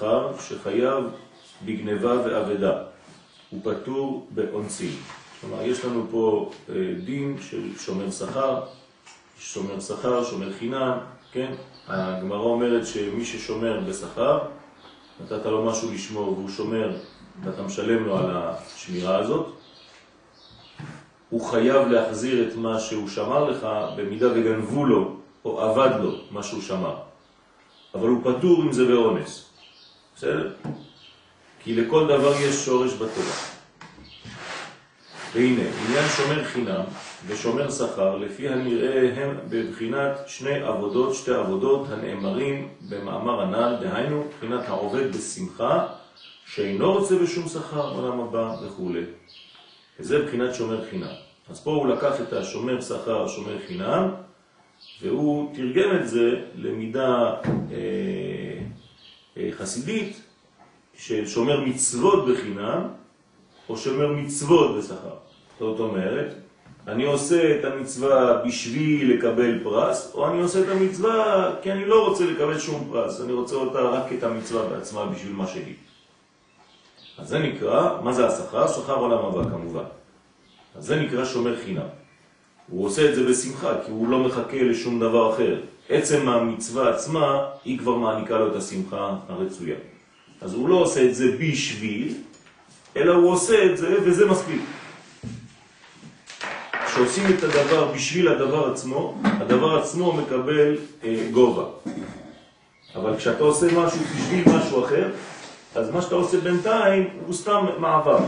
שכר שחייב בגניבה ואבדה, הוא פטור באונסים. כלומר, יש לנו פה אה, דין של שומר שכר, שומר שכר, שומר חינם, כן? הגמרא אומרת שמי ששומר בשכר, נתת לו משהו לשמור והוא שומר ואתה משלם לו על השמירה הזאת, הוא חייב להחזיר את מה שהוא שמר לך במידה וגנבו לו או עבד לו מה שהוא שמר. אבל הוא פטור אם זה באונס. בסדר? כי לכל דבר יש שורש בטבע. והנה, עניין שומר חינם ושומר שכר, לפי הנראה הם בבחינת שני עבודות, שתי עבודות הנאמרים במאמר הנ"ל, דהיינו, בחינת העובד בשמחה, שאינו רוצה בשום שכר עולם הבא וכו'. וזה בחינת שומר חינם. אז פה הוא לקח את השומר שכר, שומר חינם, והוא תרגם את זה למידה אה, חסידית של שומר מצוות בחינם, או שומר מצוות בשכר. זאת אומרת, אני עושה את המצווה בשביל לקבל פרס, או אני עושה את המצווה כי אני לא רוצה לקבל שום פרס, אני רוצה אותה רק את המצווה בעצמה בשביל מה שהיא. אז זה נקרא, מה זה השכר? שכר עולם הבא כמובן. אז זה נקרא שומר חינם. הוא עושה את זה בשמחה, כי הוא לא מחכה לשום דבר אחר. עצם המצווה עצמה, היא כבר מעניקה לו את השמחה הרצויה. אז הוא לא עושה את זה בשביל, אלא הוא עושה את זה וזה מספיק. כשעושים את הדבר בשביל הדבר עצמו, הדבר עצמו מקבל אה, גובה. אבל כשאתה עושה משהו בשביל משהו אחר, אז מה שאתה עושה בינתיים הוא סתם מעבר.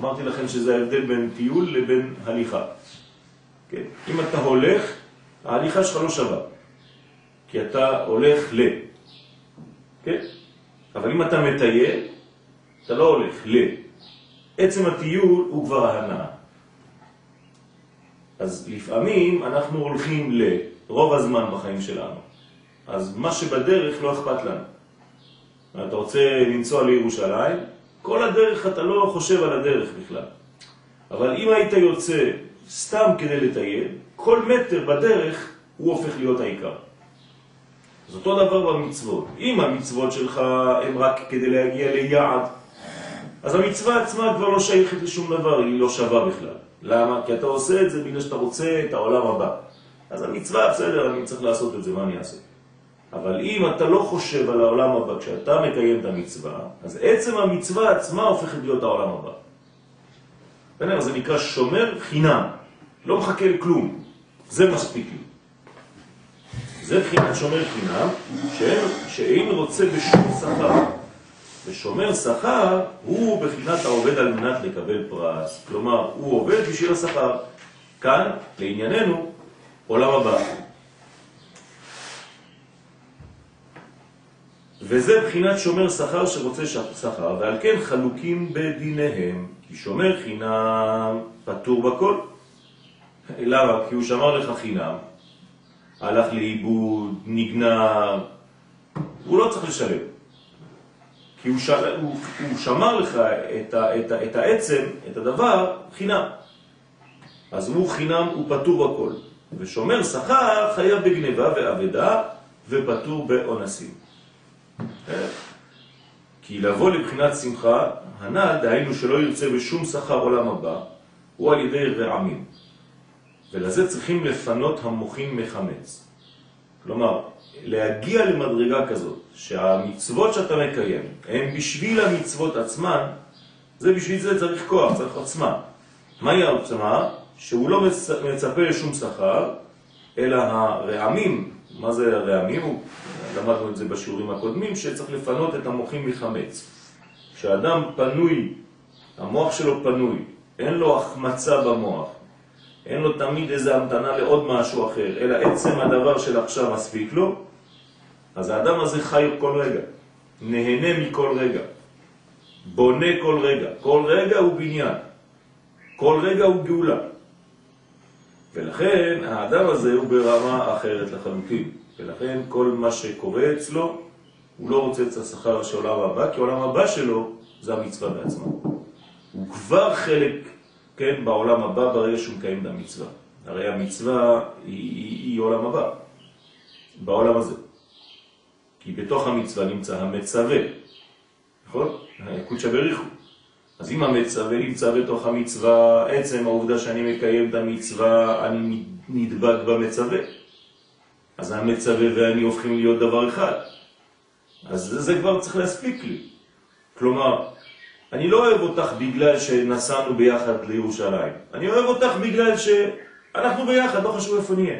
אמרתי לכם שזה ההבדל בין טיול לבין הליכה. כן? אם אתה הולך, ההליכה שלך לא שווה. כי אתה הולך ל... כן? אבל אם אתה מטייל, אתה לא הולך ל... עצם הטיול הוא כבר ההנאה. אז לפעמים אנחנו הולכים ל... רוב הזמן בחיים שלנו. אז מה שבדרך לא אכפת לנו. אתה רוצה לנסוע לירושלים, כל הדרך אתה לא חושב על הדרך בכלל. אבל אם היית יוצא סתם כדי לטייל, כל מטר בדרך הוא הופך להיות העיקר. אז אותו דבר במצוות. אם המצוות שלך הן רק כדי להגיע ליעד, אז המצווה עצמה כבר לא שייכת לשום דבר, היא לא שווה בכלל. למה? כי אתה עושה את זה בגלל שאתה רוצה את העולם הבא. אז המצווה, בסדר, אני צריך לעשות את זה, מה אני אעשה? אבל אם אתה לא חושב על העולם הבא כשאתה מקיים את המצווה, אז עצם המצווה עצמה הופכת להיות העולם הבא. בסדר? זה נקרא שומר חינם, לא מחכה לכלום, זה מספיק לי. זה בחינת שומר חינם, שאין, שאין רוצה בשום שכר. ושומר שכר הוא בחינת העובד על מנת לקבל פרס. כלומר, הוא עובד בשביל השכר. כאן, לענייננו, עולם הבא. וזה בחינת שומר שכר שרוצה שכר, ועל כן חלוקים בדיניהם, כי שומר חינם פטור בכל. למה? כי הוא שמר לך חינם, הלך לאיבוד, נגנב, הוא לא צריך לשלם. כי הוא, של... הוא, הוא שמר לך את, ה... את, ה... את העצם, את הדבר, חינם. אז הוא חינם, הוא פטור בכל. ושומר שכר חייב בגניבה ועבדה ופטור באונסים. כי לבוא לבחינת שמחה, הנ"ל, דהיינו שלא ירצה בשום שכר עולם הבא, הוא על ידי רעמים. ולזה צריכים לפנות המוחים מחמץ. כלומר, להגיע למדרגה כזאת, שהמצוות שאתה מקיים הן בשביל המצוות עצמן, זה בשביל זה צריך כוח, צריך עוצמה. מהי העוצמה? שהוא לא מצפה לשום שכר, אלא הרעמים, מה זה הרעמים? למדנו את זה בשיעורים הקודמים, שצריך לפנות את המוחים מחמץ. כשאדם פנוי, המוח שלו פנוי, אין לו החמצה במוח, אין לו תמיד איזה המתנה לעוד משהו אחר, אלא עצם הדבר של עכשיו מספיק לו, אז האדם הזה חי כל רגע, נהנה מכל רגע, בונה כל רגע, כל רגע הוא בניין, כל רגע הוא גאולה. ולכן האדם הזה הוא ברמה אחרת לחלוטין, ולכן כל מה שקורה אצלו, הוא לא רוצה את השכר של עולם הבא, כי עולם הבא שלו זה המצווה בעצמה. הוא כבר חלק כן, בעולם הבא ברגע שהוא מקיים את המצווה. הרי המצווה היא, היא, היא עולם הבא. בעולם הזה. כי בתוך המצווה נמצא המצווה, נכון? קודשא בריחו. אז אם המצווה נמצא בתוך המצווה, עצם העובדה שאני מקיים את המצווה, אני נדבק במצווה. אז המצווה ואני הופכים להיות דבר אחד. אז זה, זה כבר צריך להספיק לי. כלומר, אני לא אוהב אותך בגלל שנסענו ביחד לירושלים. אני אוהב אותך בגלל שאנחנו ביחד, לא חשוב איפה נהיה.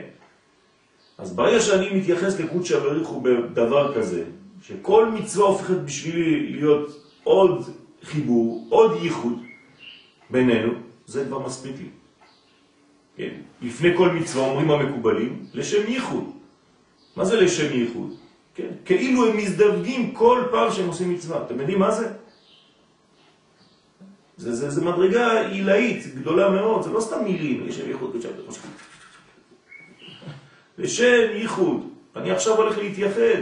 אז ברגע שאני מתייחס לקודשא בריחו בדבר כזה, שכל מצווה הופכת בשבילי להיות עוד חיבור, עוד ייחוד בינינו, זה כבר מספיק לי. כן? לפני כל מצווה אומרים המקובלים, לשם ייחוד. מה זה לשם ייחוד? כן? כאילו הם מזדווגים כל פעם שהם עושים מצווה. אתם יודעים מה זה? זה, זה, זה מדרגה עילאית גדולה מאוד, זה לא סתם מילים, לשם ייחוד, לשם ייחוד. אני עכשיו הולך להתייחד,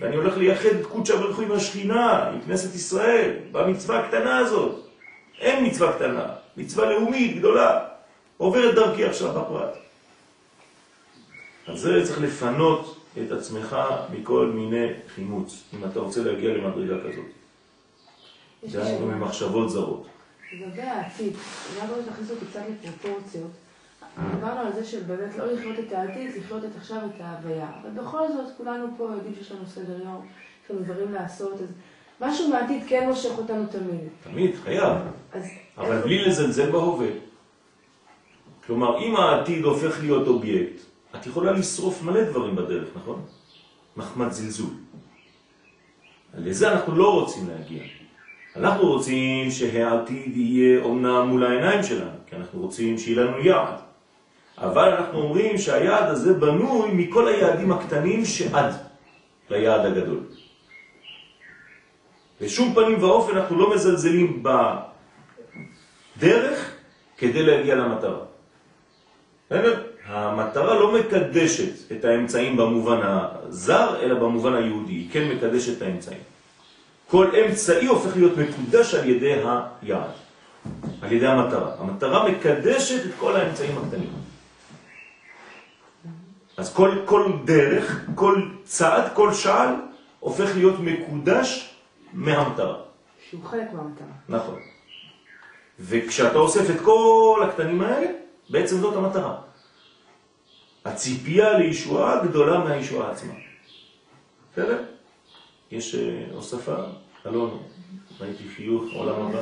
ואני הולך לייחד את קודשא ברכו עם השכינה, עם כנסת ישראל, במצווה הקטנה הזאת. אין מצווה קטנה, מצווה לאומית גדולה, עוברת דרכי עכשיו בפרט. אז זה צריך לפנות את עצמך מכל מיני חימוץ, אם אתה רוצה להגיע למדרגה כזאת. דהיינו ממחשבות זרות. לגבי העתיד, אני רוצה להכניס אותי קצת לפרופורציות. דיברנו על זה שבאמת לא לחיות את העתיד, לחיות את עכשיו את ההוויה. אבל בכל זאת, כולנו פה יודעים שיש לנו סדר יום, יש לנו דברים לעשות, אז משהו מהעתיד כן מושך אותנו תמיד. תמיד, חייב. אבל בלי לזלזל בהווה. כלומר, אם העתיד הופך להיות אובייקט, את יכולה לשרוף מלא דברים בדרך, נכון? מחמד זלזול. לזה אנחנו לא רוצים להגיע. אנחנו רוצים שהעתיד יהיה אומנם מול העיניים שלנו, כי אנחנו רוצים שיהיה לנו יעד. אבל אנחנו אומרים שהיעד הזה בנוי מכל היעדים הקטנים שעד ליעד הגדול. בשום פנים ואופן אנחנו לא מזלזלים בדרך כדי להגיע למטרה. המטרה לא מקדשת את האמצעים במובן הזר, אלא במובן היהודי. היא כן מקדשת את האמצעים. כל אמצעי הופך להיות מקודש על ידי היעד, על ידי המטרה. המטרה מקדשת את כל האמצעים הקטנים. אז כל, כל דרך, כל צעד, כל שעל, הופך להיות מקודש מהמטרה. שהוא חלק מהמטרה. נכון. וכשאתה אוסף את כל הקטנים האלה, בעצם זאת המטרה. הציפייה לישועה גדולה מהישועה עצמה. בסדר? יש אה, הוספה? אלון, ראיתי חיוך, עולם הבא.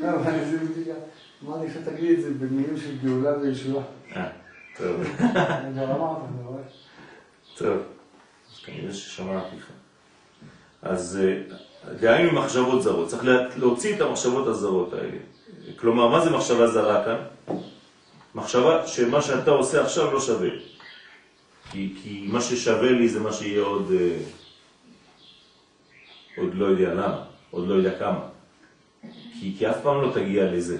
לא, אבל זה בדיוק, אמרתי לך תגיד את זה במילים של גאולה וישועה. אה, טוב. אני כבר אמרת, אני רואה. טוב, אז כנראה ששמעתי לך. אז אה, דהיינו מחשבות זרות, צריך להוציא את המחשבות הזרות האלה. כלומר, מה זה מחשבה זרה כאן? מחשבה שמה שאתה עושה עכשיו לא שווה. כי, כי מה ששווה לי זה מה שיהיה עוד, אה, עוד לא יודע למה, עוד לא יודע כמה. כי, כי אף פעם לא תגיע לזה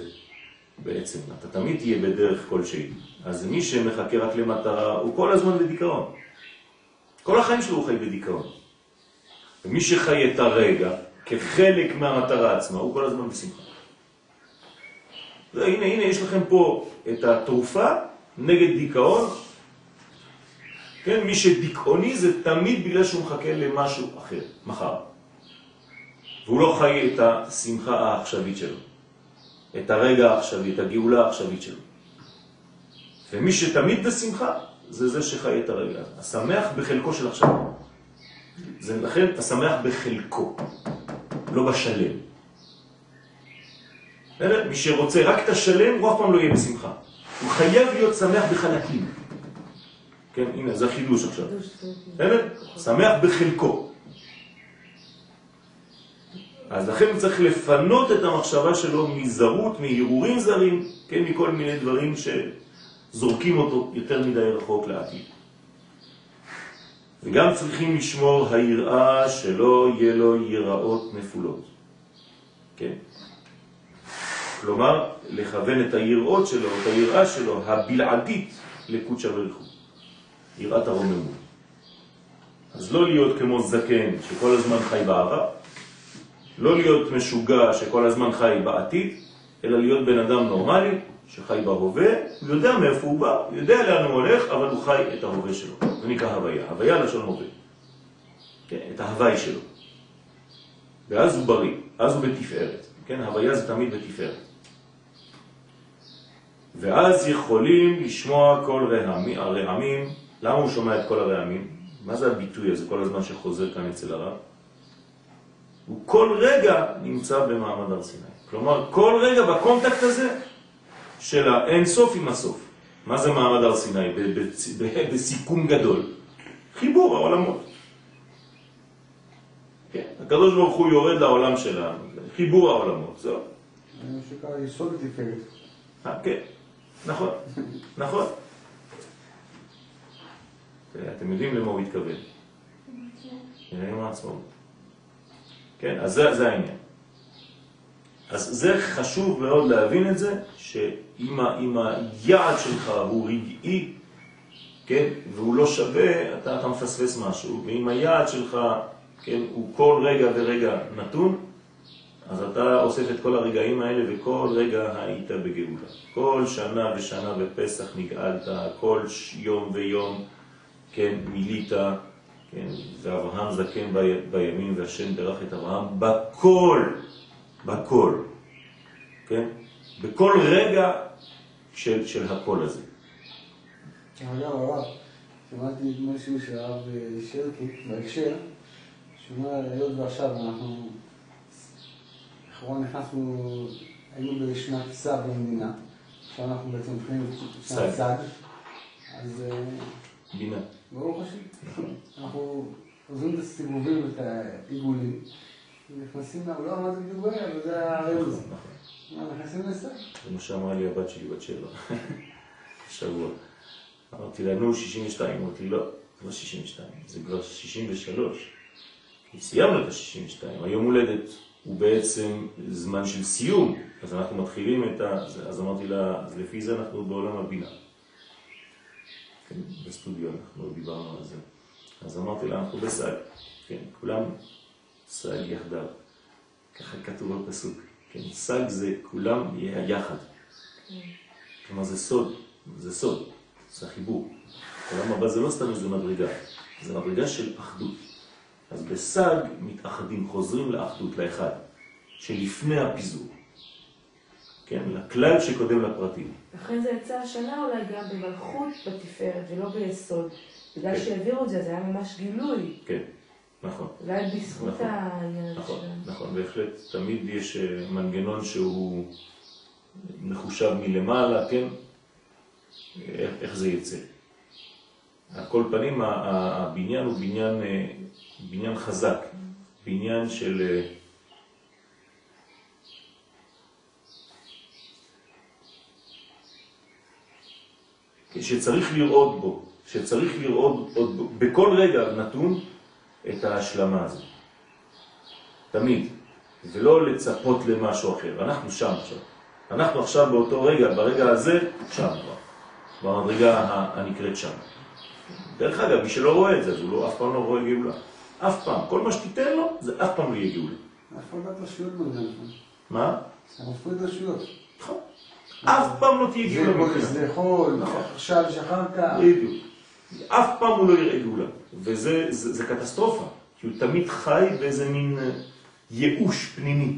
בעצם, אתה תמיד תהיה בדרך כלשהי. אז מי שמחכה רק למטרה, הוא כל הזמן בדיכאון. כל החיים שלו הוא חי בדיכאון. ומי שחי את הרגע כחלק מהמטרה עצמה, הוא כל הזמן בשמחה. והנה, הנה, יש לכם פה את התרופה נגד דיכאון. כן, מי שדיכאוני זה תמיד בגלל שהוא מחכה למשהו אחר, מחר. והוא לא חי את השמחה העכשווית שלו, את הרגע העכשווי, את הגאולה העכשווית שלו. ומי שתמיד בשמחה, זה זה שחי את הרגע. השמח בחלקו של עכשיו. זה לכן אתה שמח בחלקו, לא בשלם. מי שרוצה רק את השלם, הוא אף פעם לא יהיה בשמחה. הוא חייב להיות שמח בחלקים. כן, הנה, זה חידוש עכשיו. שמח בחלקו. אז לכן צריך לפנות את המחשבה שלו מזרות, מהירורים זרים, כן, מכל מיני דברים שזורקים אותו יותר מדי רחוק לעתיד. וגם צריכים לשמור היראה שלא יהיה לו יראות נפולות. כן? כלומר, לכוון את היראות שלו, את היראה שלו, הבלעדית, לקודשא בריחו. יראת הרוממות. אז לא להיות כמו זקן שכל הזמן חי בעבר, לא להיות משוגע שכל הזמן חי בעתיד, אלא להיות בן אדם נורמלי שחי בהווה הוא יודע מאיפה הוא בא, הוא יודע לאן הוא הולך, אבל הוא חי את ההווה שלו. זה נקרא הוויה. הוויה לשון הווה. כן, את ההווי שלו. ואז הוא בריא, אז הוא בתפארת. כן, הוויה זה תמיד בתפארת. ואז יכולים לשמוע כל רעמים, הרעמים, למה הוא שומע את כל הרעמים? מה זה הביטוי הזה כל הזמן שחוזר כאן אצל הרב? הוא כל רגע נמצא במעמד הר סיני. כלומר, כל רגע בקונטקט הזה של האין סוף עם הסוף. מה זה מעמד הר סיני? בסיכום גדול. חיבור העולמות. כן, הקדוש ברוך הוא יורד לעולם שלנו, חיבור העולמות, זהו. זה שקרה יסוד התפארת. אה, כן, נכון, נכון. אתם יודעים למה הוא התכוון. יום העצמאות. כן, אז זה, זה העניין. אז זה חשוב מאוד להבין את זה, שאם היעד שלך הוא רגעי, כן, והוא לא שווה, אתה, אתה מפספס משהו, ואם היעד שלך, כן, הוא כל רגע ורגע נתון, אז אתה אוסף את כל הרגעים האלה וכל רגע היית בגאולה. כל שנה ושנה בפסח נגאלת, כל יום ויום, כן, מילית, כן, ואברהם זקן בימים והשם דרך את אברהם בכל, בכל, כן, בכל רגע של, של הכל הזה. אגב, הרב, שמעתי משהו של הרב שרקי בהקשר, שאומר, היות ועכשיו אנחנו, לכאורה נכנסנו, היינו בשנת סב במדינה, עכשיו אנחנו בעצם מתחילים בשנת סג, אז... בינה. ברוך השם. אנחנו עוזרים את הסיבובים ואת העיגולים, נכנסים לעולם, מה זה בדיוק בעיה, אבל זה הרמז. נכנסים לסג. זה מה שאמרה לי הבת שלי בת שבע, שבוע. אמרתי לה, נו, 62. אמרתי, לא, זה לא 62, זה כבר 63. כי סיימנו את ה-62. היום הולדת הוא בעצם זמן של סיום, אז אנחנו מתחילים את ה... אז אמרתי לה, אז לפי זה אנחנו בעולם הבינה. כן, בסטודיו אנחנו דיברנו על זה. אז אמרתי לה, אנחנו בסג, כן, כולם סג יחדיו. ככה כתוב בפסוק. כן, סג זה כולם יחד. כלומר זה סוד, זה סוד, זה החיבור. העולם הבא זה לא סתם איזה מדרגה, זה מדרגה של אחדות. אז בסג מתאחדים, חוזרים לאחדות, לאחד, שלפני הפיזור. כן, לכלל שקודם לפרטים. לכן זה יצא השנה אולי גם במלכות בתפארת ולא ביסוד. בגלל כן. שהעבירו את זה, זה היה ממש גילוי. כן, נכון. אולי בזכות נכון, העניין הזה נכון, שלנו. נכון, בהחלט. תמיד יש אה, מנגנון שהוא מחושב מלמעלה, כן? איך, איך זה יצא. על כל פנים, הבניין הוא בניין, אה, בניין חזק, בניין של... שצריך לראות בו, שצריך לראות עוד בכל רגע נתון את ההשלמה הזו. תמיד. ולא לצפות למשהו אחר. אנחנו שם עכשיו. אנחנו עכשיו באותו רגע, ברגע הזה, שם כבר. במדרגה הנקראת שם. דרך אגב, מי שלא רואה את זה, אז הוא לא, אף פעם לא רואה גאולה. אף פעם. כל מה שתיתן לו, זה אף פעם לא יהיה גאולה. הפרדת רשויות בעניין הזה. מה? מפריד רשויות. נכון. אף פעם לא תהיה זה גאולה קודש מבחינה. לאכול, נכון. עכשיו יש אחר כך. בדיוק. אף פעם הוא לא יראה גאולה. וזה זה, זה קטסטרופה, כי הוא תמיד חי באיזה מין אה, ייאוש פנימי.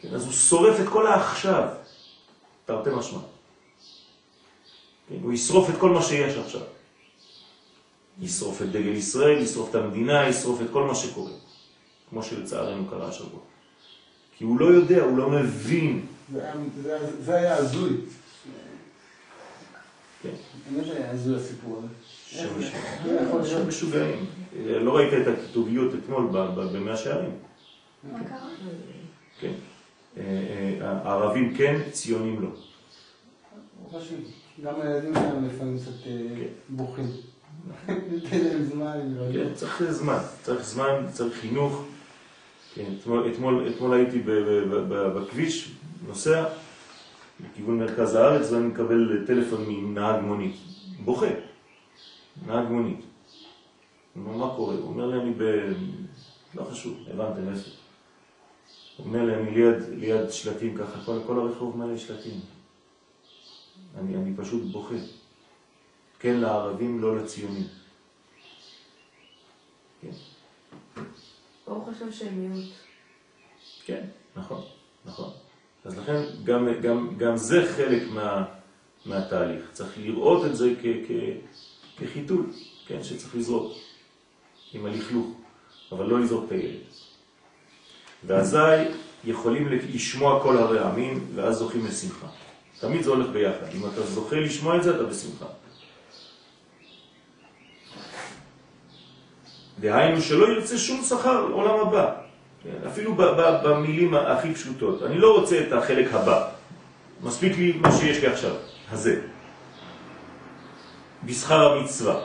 כן, אז הוא שורף את כל העכשיו, תרתי משמע. כן, הוא ישרוף את כל מה שיש עכשיו. ישרוף את דגל ישראל, ישרוף את המדינה, ישרוף את כל מה שקורה. כמו שלצערנו קרה השבוע. כי הוא לא יודע, הוא לא מבין. זה היה- הזוי. כן. באמת היה הזוי הסיפור הזה. להיות? משוגעים. אה, לא ראית את הכתוביות אתמול במאה שערים. מה קרה? כן. אה, אה, הערבים כן, ציונים לא. גם הילדים שלנו לפעמים קצת כן. בוכים. להירגע. כן, צריך זמן, צריך זמן, צריך חינוך. כן, אתמול, הייתי בכביש, נוסע לכיוון מרכז הארץ ואני מקבל טלפון מנהג מונית, בוכה, נהג מונית. הוא אומר, מה קורה? הוא אומר לי, אני ב... לא חשוב, הבנתם איפה. הוא אומר לי, אני ליד, ליד שלטים ככה, כל, כל הרחוב מלא שלטים. אני, אני פשוט בוכה. כן לערבים, לא לציונים. כן. ברוך השם שהם מיעוט. כן, נכון, נכון. אז לכן גם, גם, גם זה חלק מה, מהתהליך. צריך לראות את זה כ, כ, כחיתול, כן, שצריך לזרוק עם הלכלוך, אבל לא לזרוק את הילד. ואזי יכולים לשמוע כל הרי העמים, ואז זוכים לשמחה. תמיד זה הולך ביחד. אם אתה זוכה לשמוע את זה, אתה בשמחה. דהיינו שלא ירצה שום שכר לעולם הבא. כן, אפילו במילים הכי פשוטות. אני לא רוצה את החלק הבא. מספיק לי מה שיש לי עכשיו, הזה. בשכר המצווה.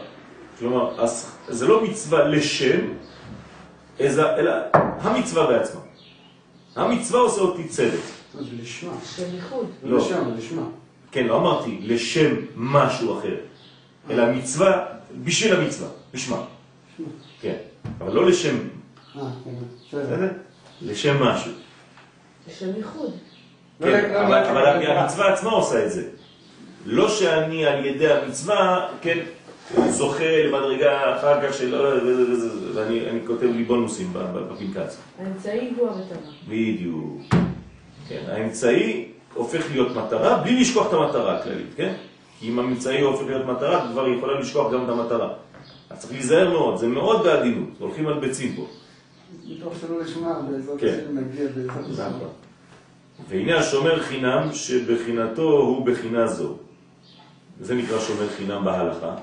כלומר, זה לא מצווה לשם, אלא המצווה בעצמה. המצווה עושה אותי צדק. זה לשמה. של ייחוד. לא לשם, לשמה. כן, לא אמרתי לשם משהו אחר, אלא מצווה בשביל המצווה, לשמה. כן, אבל לא לשם, אה, כן? לשם משהו. של ייחוד. לא, כן, לא, אבל לא, לא, לא. המצווה עצמה עושה את זה. לא שאני על ידי המצווה, כן, זוכה למדרגה אחר כך של וזה, ואני אני כותב לי בונוסים בפנקס. האמצעי הוא המטרה. בדיוק. כן, האמצעי הופך להיות מטרה בלי לשכוח את המטרה הכללית, כן? כי אם האמצעי הופך להיות מטרה, כבר יכולה לשכוח גם את המטרה. אז צריך להיזהר מאוד, זה מאוד בעדינות, הולכים על ביצים פה. מתוך שלא לשמה, בעזרת כן. השם נגיע בעזרת השם. נכון. והנה השומר חינם שבחינתו הוא בחינה זו. זה נקרא שומר חינם בהלכה.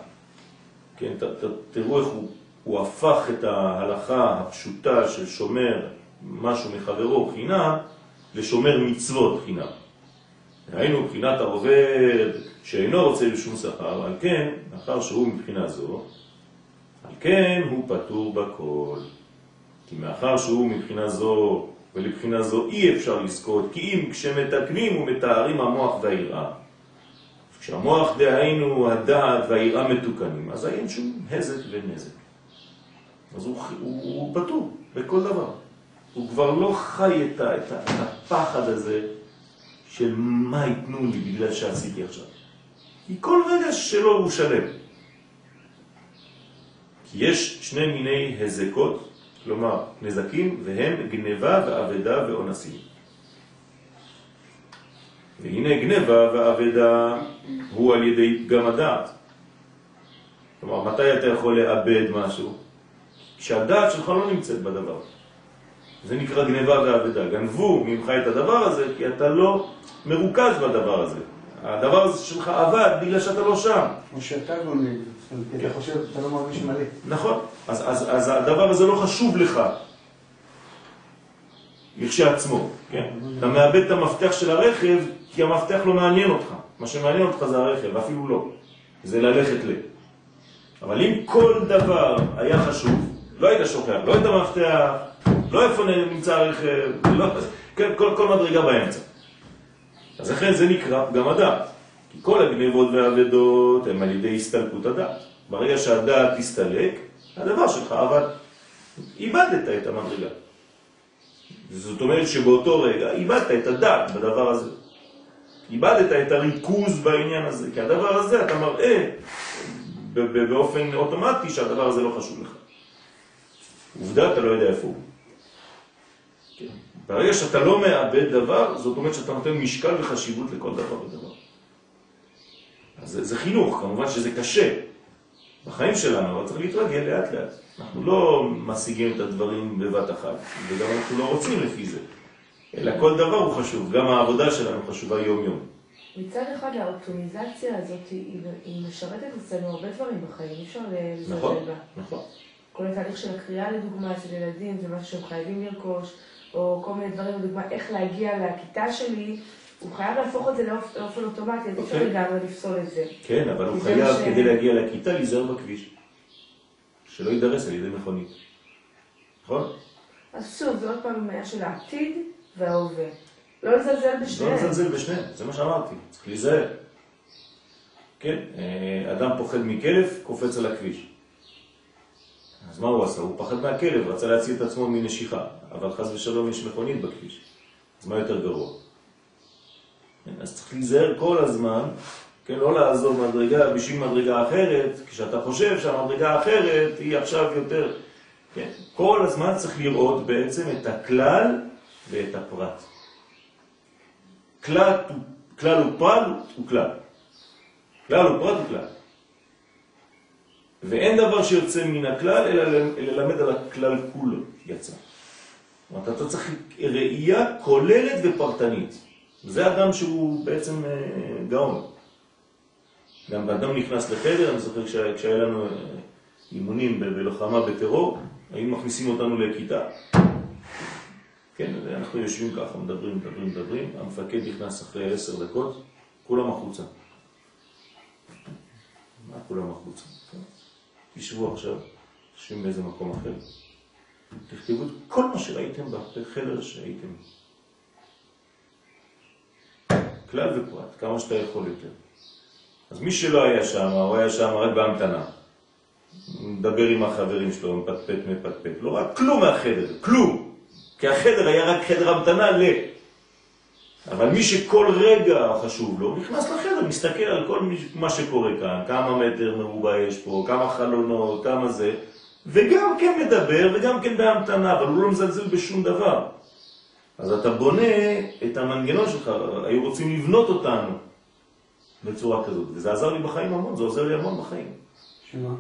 כן, ת, ת, תראו איך הוא, הוא הפך את ההלכה הפשוטה של שומר משהו מחברו חינם לשומר מצוות חינם. ראינו מבחינת העובד שאינו רוצה בשום שכר, על כן, מאחר שהוא מבחינה זו, על כן הוא פטור בכל. כי מאחר שהוא מבחינה זו ולבחינה זו אי אפשר לזכות, כי אם כשמתקנים ומתארים המוח והיראה, כשהמוח דהיינו הדעת והיראה מתוקנים, אז אין שום הזק ונזק. אז הוא, הוא, הוא פטור בכל דבר. הוא כבר לא חי את, את, את הפחד הזה של מה ייתנו לי בגלל שעשיתי עכשיו. כי כל רגע שלו הוא שלם. כי יש שני מיני הזקות, כלומר נזקים, והם גניבה ועבדה ואונסים. והנה גניבה ועבדה הוא על ידי פגם הדעת. כלומר, מתי אתה יכול לאבד משהו? כשהדעת שלך לא נמצאת בדבר. זה נקרא גניבה ועבדה. גנבו ממך את הדבר הזה כי אתה לא מרוכז בדבר הזה. הדבר הזה שלך עבד בגלל שאתה לא שם. או שאתה גונב, לא. נכון, אז, אז, אז הדבר הזה לא חשוב לך לכשעצמו, כן? אתה מאבד את המפתח של הרכב כי המפתח לא מעניין אותך. מה שמעניין אותך זה הרכב, ואפילו לא. זה ללכת ל... אבל אם כל דבר היה חשוב, לא היית שוכח, לא את המפתח, לא איפה נמצא הרכב, לא, כן, כל, כל מדרגה באמצע. אז לכן זה נקרא פגם הדעת. כי כל הגניבות והאבדות הם על ידי הסתלקות הדעת. ברגע שהדעת תסתלק, הדבר שלך עבד. איבדת את המדרגה. זאת אומרת שבאותו רגע איבדת את הדעת בדבר הזה. איבדת את הריכוז בעניין הזה, כי הדבר הזה אתה מראה באופן אוטומטי שהדבר הזה לא חשוב לך. עובדה, אתה לא יודע איפה הוא. כן. ברגע שאתה לא מאבד דבר, זאת אומרת שאתה נותן משקל וחשיבות לכל דבר ודבר. אז זה, זה חינוך, כמובן שזה קשה בחיים שלנו, אבל צריך להתרגל לאט לאט. אנחנו לא משיגים את הדברים בבת אחת, וגם אנחנו לא רוצים לפי זה. אלא כל דבר הוא חשוב, גם העבודה שלנו חשובה יום-יום. מצד אחד האופטימיזציה הזאת היא, היא משרתת אצלנו הרבה דברים בחיים, אי אפשר לזלזל נכון, בה. נכון. כל התהליך של הקריאה לדוגמה אצל ילדים זה משהו שהם חייבים לרכוש, או כל מיני דברים, לדוגמה איך להגיע לכיתה שלי, הוא חייב להפוך את זה לאופ- לאופן אוטומטי, אז אפשר אוקיי. לגמרי לפסול את זה. כן, אבל הוא חייב כדי להגיע לכיתה להיזהר בכביש. שלא יידרס על ידי מכונית. נכון? אז שוב, זה עוד פעם בעיה של העתיד וההווה. לא לזלזל לא בשניהם. לזלזל בשניהם, זה מה שאמרתי, צריך להיזהר. כן, אה, אדם פוחד מכלב, קופץ על הכביש. אז מה הוא עשה? הוא פחד מהכלב, רצה להציל את עצמו מנשיכה, אבל חס ושלום יש מכונית בכביש. אז מה יותר גרוע? כן, אז צריך להיזהר כל הזמן כן, לא לעזוב מדרגה בשביל מדרגה אחרת, כשאתה חושב שהמדרגה האחרת היא עכשיו יותר, כן, כל הזמן צריך לראות בעצם את הכלל ואת הפרט. כלל, כלל ופרט הוא כלל. כלל ופרט הוא כלל. ואין דבר שיוצא מן הכלל אלא ללמד על הכלל כולו יצא. זאת אומרת, אתה צריך ראייה כוללת ופרטנית. זה אדם שהוא בעצם אה, גאון. גם באדם נכנס לחדר, אני זוכר כשהיה לנו אה, אימונים בלוחמה בטרור, היינו מכניסים אותנו לכיתה. כן, אנחנו יושבים ככה, מדברים, מדברים, מדברים, המפקד נכנס אחרי עשר דקות, כולם החוצה. מה כולם החוצה? תשבו עכשיו, תשבים באיזה מקום אחר. תכתבו את כל מה שראיתם בחדר שהייתם. כלל ופרט, כמה שאתה יכול יותר. אז מי שלא היה שם, הוא היה שם רק בהמתנה. מדבר עם החברים שלו, מפטפט, מפטפט. לא רק כלום מהחדר, כלום. כי החדר היה רק חדר המתנה ל... אבל מי שכל רגע חשוב לו, נכנס לחדר, מסתכל על כל מה שקורה כאן, כמה מטר מרובע יש פה, כמה חלונות, כמה זה, וגם כן מדבר וגם כן בהמתנה, אבל הוא לא מזלזל בשום דבר. אז אתה בונה את המנגנון שלך, היו רוצים לבנות אותנו בצורה כזאת, וזה עזר לי בחיים המון, זה עוזר לי המון בחיים. שמה?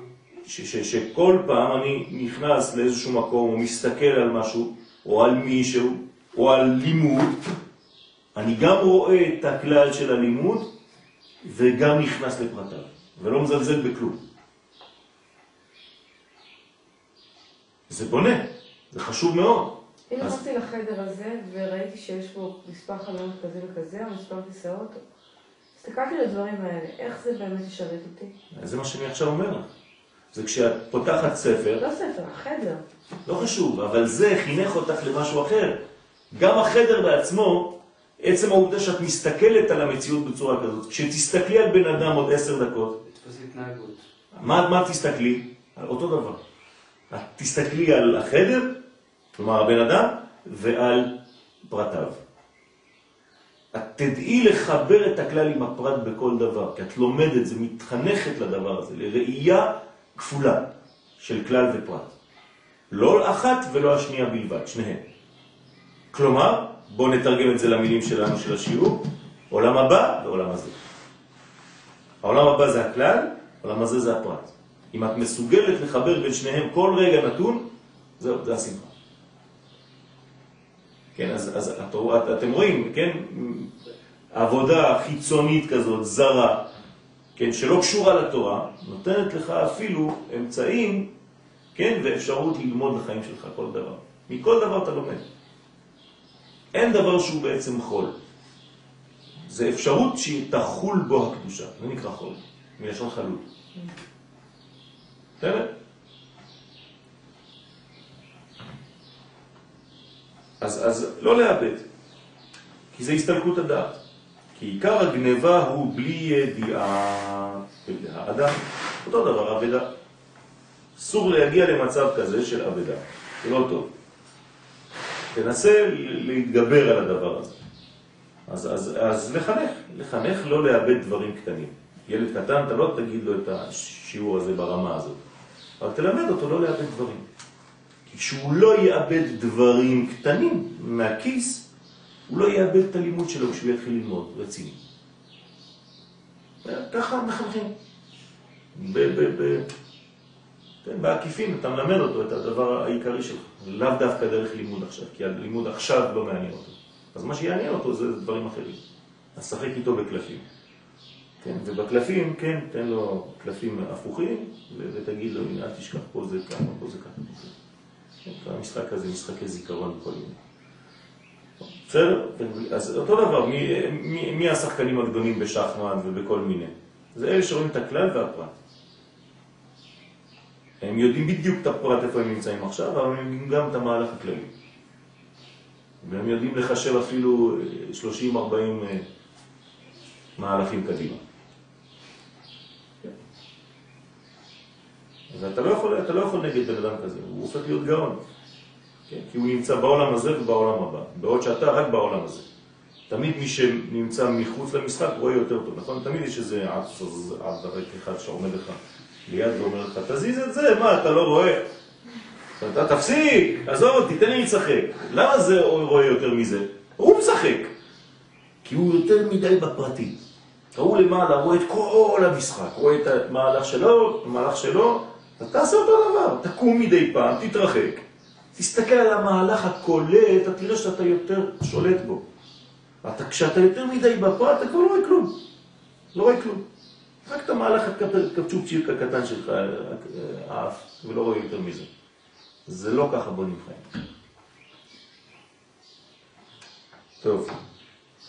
שכל פעם אני נכנס לאיזשהו מקום או מסתכל על משהו, או על מישהו, או על לימוד, אני גם רואה את הכלל של הלימוד וגם נכנס לפרטיו, ולא מזלזל בכלום. זה בונה, זה חשוב מאוד. אם נכנסתי לחדר הזה וראיתי שיש פה מספר חלונות כזה וכזה, או מספר כיסאות, הסתכלתי על הדברים האלה, איך זה באמת ישרת אותי? זה מה שאני עכשיו אומר לך. זה כשאת פותחת ספר... לא ספר, החדר. לא חשוב, אבל זה חינך אותך למשהו אחר. גם החדר בעצמו, עצם העובדה שאת מסתכלת על המציאות בצורה כזאת, כשתסתכלי על בן אדם עוד עשר דקות, מה, מה תסתכלי? על אותו דבר. את תסתכלי על החדר, כלומר הבן אדם, ועל פרטיו. את תדעי לחבר את הכלל עם הפרט בכל דבר, כי את לומדת, זה מתחנכת לדבר הזה, לראייה כפולה של כלל ופרט. לא אחת ולא השנייה בלבד, שניהם. כלומר, בואו נתרגם את זה למילים שלנו של השיעור, עולם הבא ועולם הזה. העולם הבא זה הכלל, העולם הזה זה הפרט. אם את מסוגלת לחבר בין שניהם כל רגע נתון, זהו, זה השמחה. כן, אז, אז את, את, אתם רואים, כן, עבודה חיצונית כזאת, זרה, כן, שלא קשורה לתורה, נותנת לך אפילו אמצעים, כן, ואפשרות ללמוד לחיים שלך כל דבר. מכל דבר אתה לומד. אין דבר שהוא בעצם חול. זה אפשרות שתחול בו הקדושה, זה נקרא חול, מלשון חלות. בסדר? אז, אז לא לאבד, כי זה הסתלקות הדעת. כי עיקר הגניבה הוא בלי ידיעה האדם. אותו דבר, אבדה. אסור להגיע למצב כזה של אבדה, זה לא טוב. תנסה להתגבר על הדבר הזה. אז, אז, אז לחנך, לחנך לא לאבד דברים קטנים. ילד קטן, אתה לא תגיד לו את השיעור הזה ברמה הזאת, אבל תלמד אותו לא לאבד דברים. כי כשהוא לא יאבד דברים קטנים מהכיס, הוא לא יאבד את הלימוד שלו כשהוא יתחיל ללמוד, רציני. ככה מחנכים. כן, בעקיפין אתה מלמד אותו את הדבר העיקרי שלך, לאו דווקא דרך לימוד עכשיו, כי הלימוד עכשיו לא מעניין אותו. אז מה שיעניין אותו זה דברים אחרים. אז שחק איתו בקלפים. כן, ובקלפים, כן, תן לו קלפים הפוכים, ותגיד לו, הנה, אל תשכח, פה זה ככה, פה זה ככה. המשחק הזה משחקי זיכרון בכל מיני. בסדר? אז אותו דבר, מי, מי, מי השחקנים הגדולים בשחמט ובכל מיני? זה אלה שרואים את הכלל והפרט. הם יודעים בדיוק את הפרט איפה הם נמצאים עכשיו, אבל הם יודעים גם את המהלך הכללי. והם יודעים לחשב אפילו 30-40 אה, מהלכים קדימה. ואתה לא יכול, לא יכול נגד בן אדם כזה, הוא הופך להיות גאון. כן? כי הוא נמצא בעולם הזה ובעולם הבא, בעוד שאתה רק בעולם הזה. תמיד מי שנמצא מחוץ למשחק רואה יותר טוב, נכון? תמיד יש איזה עד אחד שעומד לך ליד ואומר לך, תזיז את זה, מה, אתה לא רואה? אתה תפסיק, עזוב, תיתן לי לשחק. למה זה רואה יותר מזה? הוא משחק. כי הוא יותר מדי בפרטי. הוא למעלה, רואה את כל המשחק, רואה את המהלך שלו, המהלך שלו, אתה תעשה אותו דבר, תקום מדי פעם, תתרחק, תסתכל על המהלך הכולל, אתה תראה שאתה יותר שולט בו. אתה, כשאתה יותר מדי בפרט, אתה כבר לא רואה כלום. לא רואה כלום. רק את המהלך הקפצ'ופצ'יק הקטן שלך, האף, ולא רואה יותר מזה. זה לא ככה בונים חיים. טוב,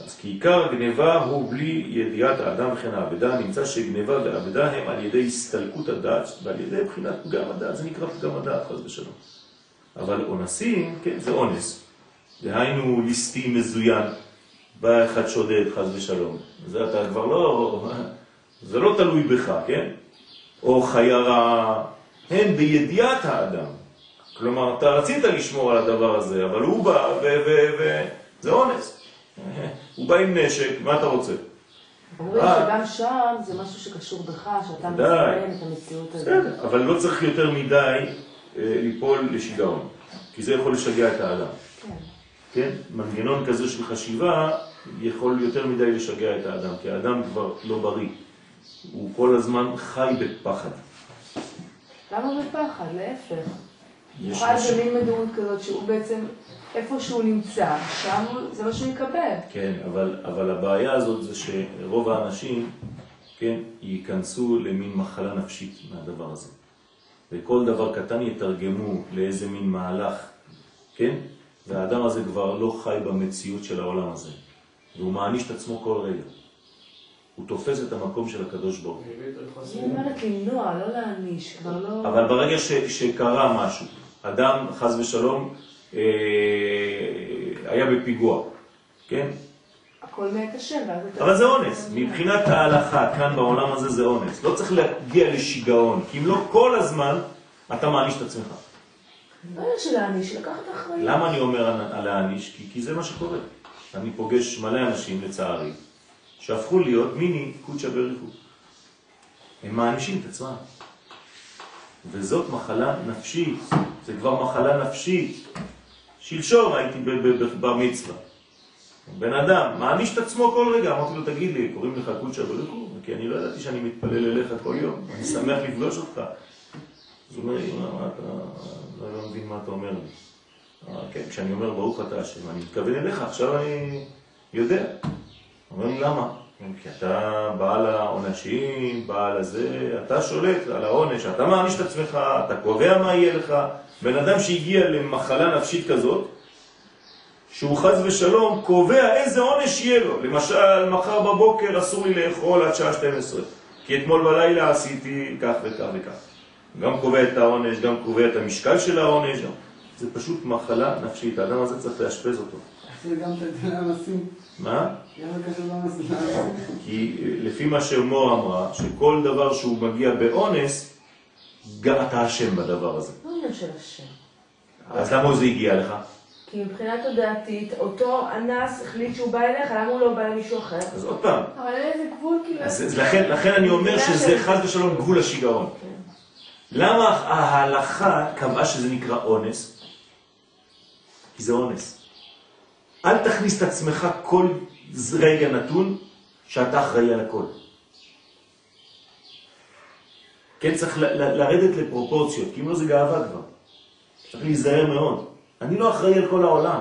אז כי עיקר הגניבה הוא בלי ידיעת האדם וכן האבדה, נמצא שגניבה ואבדה הם על ידי הסתלקות הדעת ועל ידי בחינת פגם הדעת, זה נקרא פגם הדעת, חס ושלום. אבל אונסים, כן, זה אונס. דהיינו ליסטי מזוין, בא אחד שודד, חס ושלום. זה אתה כבר לא, זה לא תלוי בך, כן? או חיירה, הן בידיעת האדם. כלומר, אתה רצית לשמור על הדבר הזה, אבל הוא בא וזה אונס. הוא בא עם נשק, מה אתה רוצה? אומרים אה. שגם שם זה משהו שקשור בך, שאתה מסיים את המציאות הזאת. אבל לא צריך יותר מדי אה, ליפול לשיגעון, כי זה יכול לשגע את האדם. כן. כן? מנגנון כזה של חשיבה יכול יותר מדי לשגע את האדם, כי האדם כבר לא בריא. הוא כל הזמן חי בפחד. למה בפחד? להפך. הוא חי במין מדורות כזאת שהוא בעצם, איפה שהוא נמצא, שם זה מה שהוא יקבל. כן, אבל, אבל הבעיה הזאת זה שרוב האנשים, כן, ייכנסו למין מחלה נפשית מהדבר הזה. וכל דבר קטן יתרגמו לאיזה מין מהלך, כן? והאדם הזה כבר לא חי במציאות של העולם הזה. והוא מעניש את עצמו כל רגע. הוא תופס את המקום של הקדוש ברוך הוא. אני אומרת למנוע, לא להעניש, כבר לא... אבל ברגע ש, שקרה משהו, אדם חז ושלום היה בפיגוע, כן? הכל מת השם, אבל זה אונס. מבחינת ההלכה, כאן בעולם הזה זה אונס. לא צריך להגיע לשיגעון, כי אם לא כל הזמן אתה מעניש את עצמך. לא יש להעניש, לקחת אחריות. למה אני אומר על להעניש? כי, כי זה מה שקורה. אני פוגש מלא אנשים, לצערי, שהפכו להיות מיני קודשא בריחו. הם מענישים את עצמם. וזאת מחלה נפשית, זה כבר מחלה נפשית. שלשום הייתי בבר מצווה. בן אדם מעניש את עצמו כל רגע, אמרתי לו, תגיד לי, קוראים לך קודשא בריחו? כי אני לא ידעתי שאני מתפלל אליך כל יום, אני שמח לפגוש אותך. אז הוא אומר לי, מה אתה, לא, לא מבין מה אתה אומר לי. אה, כן, כשאני אומר ברוך אתה השם, אני מתכוון אליך, עכשיו אני יודע. אומר לי, למה? כי אתה בעל העונשים, בעל הזה, אתה שולט על העונש, אתה מעניש את עצמך, אתה קובע מה יהיה לך. בן אדם שהגיע למחלה נפשית כזאת, שהוא חז ושלום קובע איזה עונש יהיה לו. למשל, מחר בבוקר אסור לי לאכול עד שעה 12, כי אתמול בלילה עשיתי כך וכך וכך. גם קובע את העונש, גם קובע את המשקל של העונש. זה פשוט מחלה נפשית, האדם הזה צריך לאשפז אותו. זה גם את הדיני המסים. מה? למסים? כי לפי מה שמור אמרה, שכל דבר שהוא מגיע באונס, גם אתה אשם בדבר הזה. לא עניין של אשם. אז למה זה הגיע לך? כי מבחינה תודעתית, אותו אנס החליט שהוא בא אליך, למה הוא לא בא למישהו אחר? אז עוד פעם. אבל אין איזה גבול כאילו. אז לכן, לכן אני אומר שזה חד ושלום גבול השיגעון. כן. למה ההלכה קבעה שזה נקרא אונס? כי זה אונס. אל תכניס את עצמך כל רגע נתון שאתה אחראי על הכל. כן, צריך לרדת לפרופורציות, כי אם לא זה גאווה כבר. צריך להיזהר מאוד. אני לא אחראי על כל העולם.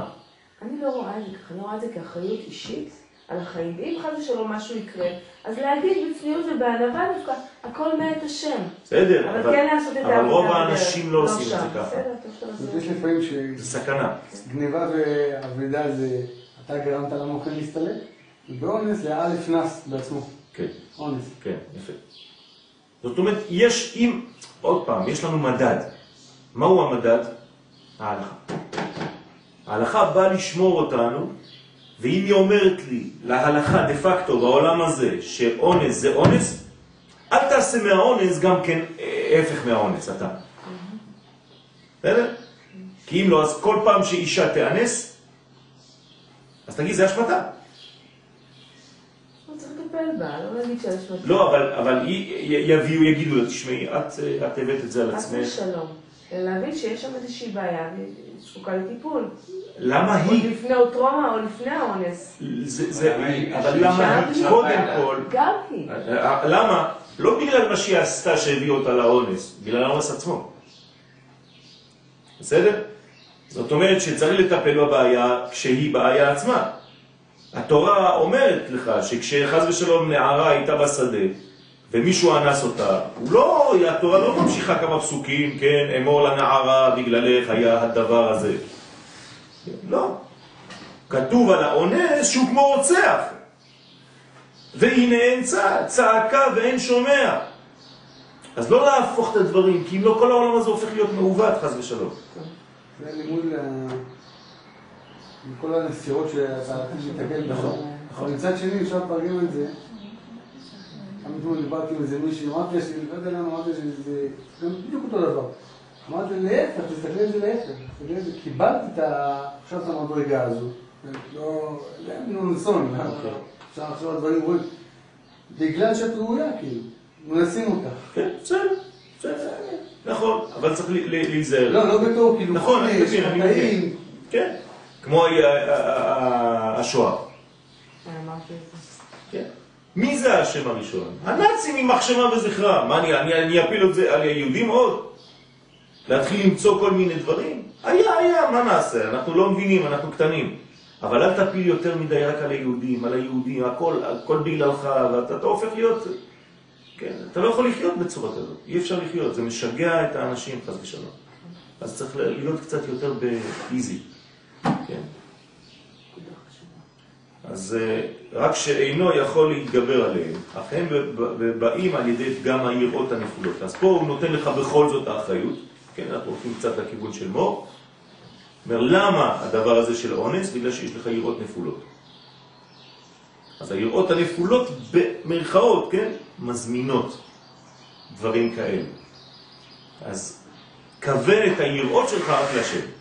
אני לא רואה את זה ככה, אני רואה את זה כאחריות אישית על החיים. ואם חס ושלום משהו יקרה, אז להגיד בצניעות ובענווה דווקא, הכל מאת השם. בסדר, אבל, אבל כן לעשות את העבודה. אבל רוב האנשים לא עושים את זה ככה. בסדר, טוב שאתה עושה. יש לפעמים ש... זה סכנה. גניבה ואבדה זה, אתה גרמת למוכן להסתלק, ואונס זה א' נס בעצמו. כן. אונס. כן, יפה. זאת אומרת, יש, אם, עוד פעם, יש לנו מדד. מהו המדד? ההלכה. ההלכה באה לשמור אותנו ואם היא אומרת לי, להלכה דה פקטו בעולם הזה, שאונס זה אונס, אל תעשה מהאונס גם כן אה, הפך מהאונס, אתה. בסדר? כי אם לא, אז כל פעם שאישה תאנס, אז תגיד, זה השמטה. לא. לא, אבל, יביאו, יגידו לה, תשמעי, את, אה, את הבאת את זה על חס עצמך. להבין שיש שם איזושהי בעיה והיא זקוקה לטיפול. למה עוד היא? לפני או טראומה או לפני האונס. זה, זה, אבל היא- אבל שהיא למה היא קודם. כל, גם היא. אה, למה? לא בגלל מה שהיא עשתה שהביא אותה לאונס, בגלל האונס עצמו. בסדר? זאת אומרת שצריך לטפל בבעיה כשהיא בעיה עצמה. התורה אומרת לך שכשחז ושלום נערה הייתה בשדה ומישהו אנס אותה, הוא לא, התורה לא ממשיכה כמה פסוקים, כן, אמור לנערה בגללך היה הדבר הזה. לא. כתוב על האונס שהוא כמו רוצח. והנה אין צע, צעקה ואין שומע. אז לא להפוך את הדברים, כי אם לא כל העולם הזה הופך להיות מעוות, חס ושלום. זה לימוד ל- לכל הנסיעות שאתה נכון, בהם. אבל מצד שני, אפשר לתרגם את זה. גם אתמול דיברתי עם איזה מישהי, אמרתי שאני לא יודע למה, אמרתי שזה גם בדיוק אותו דבר. אמרתי לה, להפך, תסתכלי על זה להפך. תסתכלי על זה, קיבלתי את. עכשיו את המדרגה הזו. לא, זה היה מין אונסון, אוקיי. אפשר לחשוב על דברים רואים. בגלל שאת ראויה, כאילו. מנסים אותך. כן, בסדר, בסדר, נכון, אבל צריך להיזהר. לא, לא בתור, כאילו, נכון, אני מבין, אני חטאים. מבין. כן, כמו השואה. אמרתי את זה. כן. מי זה השם הראשון? הנאצים עם מחשבה וזכרה. מה, אני, אני, אני אפיל את זה על היהודים עוד? להתחיל למצוא כל מיני דברים? היה, היה, מה נעשה? אנחנו לא מבינים, אנחנו קטנים. אבל אל תפיל יותר מדי רק על היהודים, על היהודים, הכל, הכל בגללך, ואתה אתה הופך להיות... כן, אתה לא יכול לחיות בצורה כזאת, אי אפשר לחיות, זה משגע את האנשים, חס ושלום. אז צריך להיות קצת יותר באיזי, כן? אז אה, רק שאינו יכול להתגבר עליהם, אך הם באים על ידי פגם היראות הנפולות. אז פה הוא נותן לך בכל זאת האחריות, כן, אנחנו הולכים קצת לכיוון של מור. אומר, למה הדבר הזה של אונס? בגלל שיש לך יראות נפולות. אז היראות הנפולות במרכאות, כן, מזמינות דברים כאלה. אז כוון את היראות שלך רק לשם.